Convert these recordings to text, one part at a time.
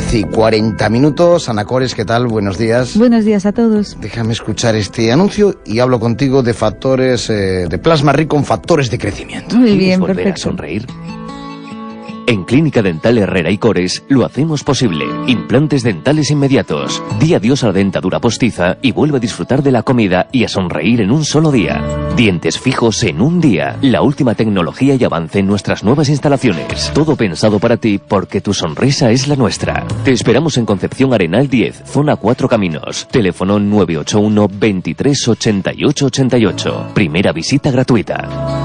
10 y 40 minutos. Ana Cores, ¿qué tal? Buenos días. Buenos días a todos. Déjame escuchar este anuncio y hablo contigo de factores eh, de plasma rico en factores de crecimiento. Muy ¿Quieres bien, volver perfecto. a sonreír? En Clínica Dental Herrera y Cores lo hacemos posible. Implantes dentales inmediatos. Di adiós a la dentadura postiza y vuelve a disfrutar de la comida y a sonreír en un solo día. Dientes fijos en un día. La última tecnología y avance en nuestras nuevas instalaciones. Todo pensado para ti porque tu sonrisa es la nuestra. Te esperamos en Concepción Arenal 10, zona 4 Caminos. Teléfono 981 23 88 88. Primera visita gratuita.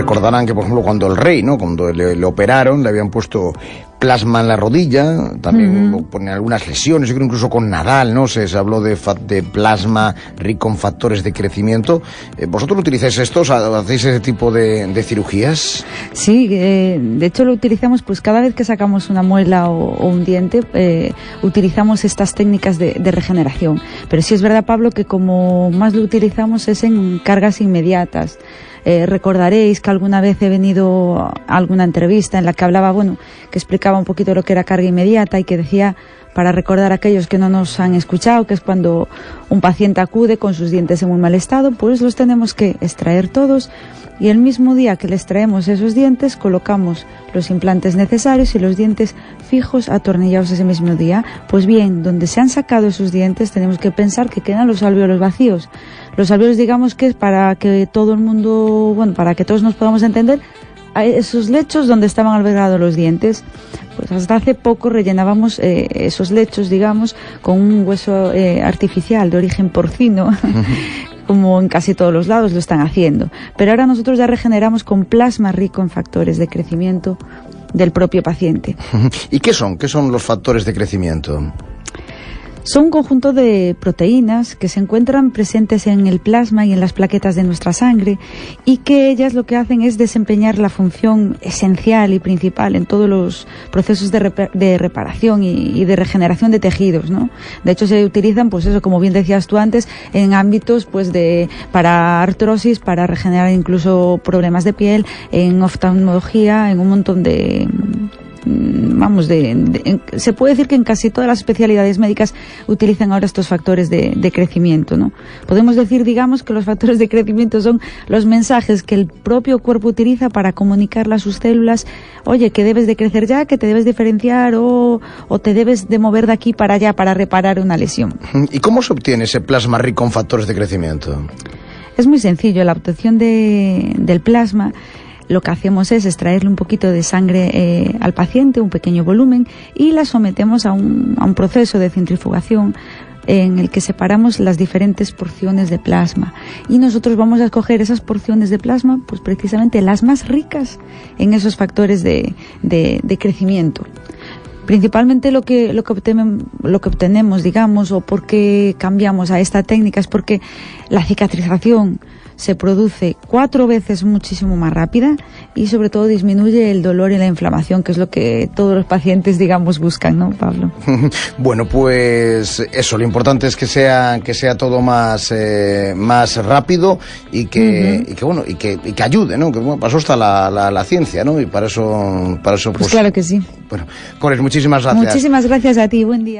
Recordarán que, por ejemplo, cuando el rey, ¿no? Cuando le, le operaron, le habían puesto plasma en la rodilla, también uh ponen algunas lesiones, yo creo incluso con Nadal, ¿no? Se, se habló de, fa- de plasma rico en factores de crecimiento. Eh, ¿Vosotros utilizáis estos? ¿Hacéis ese tipo de, de cirugías? Sí, eh, de hecho lo utilizamos pues cada vez que sacamos una muela o, o un diente, eh, utilizamos estas técnicas de, de regeneración. Pero sí es verdad, Pablo, que como más lo utilizamos es en cargas inmediatas. Eh, recordaréis que alguna vez he venido a alguna entrevista en la que hablaba, bueno, que explicaba un poquito lo que era carga inmediata y que decía, para recordar a aquellos que no nos han escuchado, que es cuando un paciente acude con sus dientes en muy mal estado, pues los tenemos que extraer todos y el mismo día que les traemos esos dientes colocamos los implantes necesarios y los dientes fijos atornillados ese mismo día. Pues bien, donde se han sacado esos dientes tenemos que pensar que quedan los alvéolos vacíos. Los alvéolos digamos que es para que todo el mundo, bueno, para que todos nos podamos entender, a esos lechos donde estaban albergados los dientes. Pues hasta hace poco rellenábamos eh, esos lechos, digamos, con un hueso eh, artificial de origen porcino, como en casi todos los lados lo están haciendo. Pero ahora nosotros ya regeneramos con plasma rico en factores de crecimiento del propio paciente. ¿Y qué son? ¿Qué son los factores de crecimiento? Son un conjunto de proteínas que se encuentran presentes en el plasma y en las plaquetas de nuestra sangre y que ellas lo que hacen es desempeñar la función esencial y principal en todos los procesos de, repa- de reparación y, y de regeneración de tejidos, ¿no? De hecho se utilizan, pues eso, como bien decías tú antes, en ámbitos, pues de para artrosis, para regenerar incluso problemas de piel, en oftalmología, en un montón de vamos, de, se puede decir que en casi todas las especialidades médicas utilizan ahora estos factores de, de crecimiento, ¿no? Podemos decir, digamos, que los factores de crecimiento son los mensajes que el propio cuerpo utiliza para comunicarle a sus células, oye, que debes de crecer ya, que te debes diferenciar o, o te debes de mover de aquí para allá para reparar una lesión. ¿Y cómo se obtiene ese plasma rico en factores de crecimiento? Es muy sencillo, la obtención de- del plasma lo que hacemos es extraerle un poquito de sangre eh, al paciente, un pequeño volumen, y la sometemos a un, a un proceso de centrifugación en el que separamos las diferentes porciones de plasma. Y nosotros vamos a escoger esas porciones de plasma, pues precisamente las más ricas en esos factores de, de- de crecimiento. Principalmente lo que, lo, que obtenem- lo que obtenemos, digamos, o por qué cambiamos a esta técnica es porque la cicatrización se produce cuatro veces muchísimo más rápida y sobre todo disminuye el dolor y la inflamación, que es lo que todos los pacientes, digamos, buscan, ¿no, Pablo? Bueno, pues eso, lo importante es que sea, que sea todo más, eh, más rápido y que, y que bueno, y que, y que ayude, ¿no? Que bueno, para eso está la, la, la ciencia, ¿no? Y para eso, para eso Pues pues, claro que sí. bueno, Cores, muchísimas gracias. Muchísimas gracias a ti, buen día.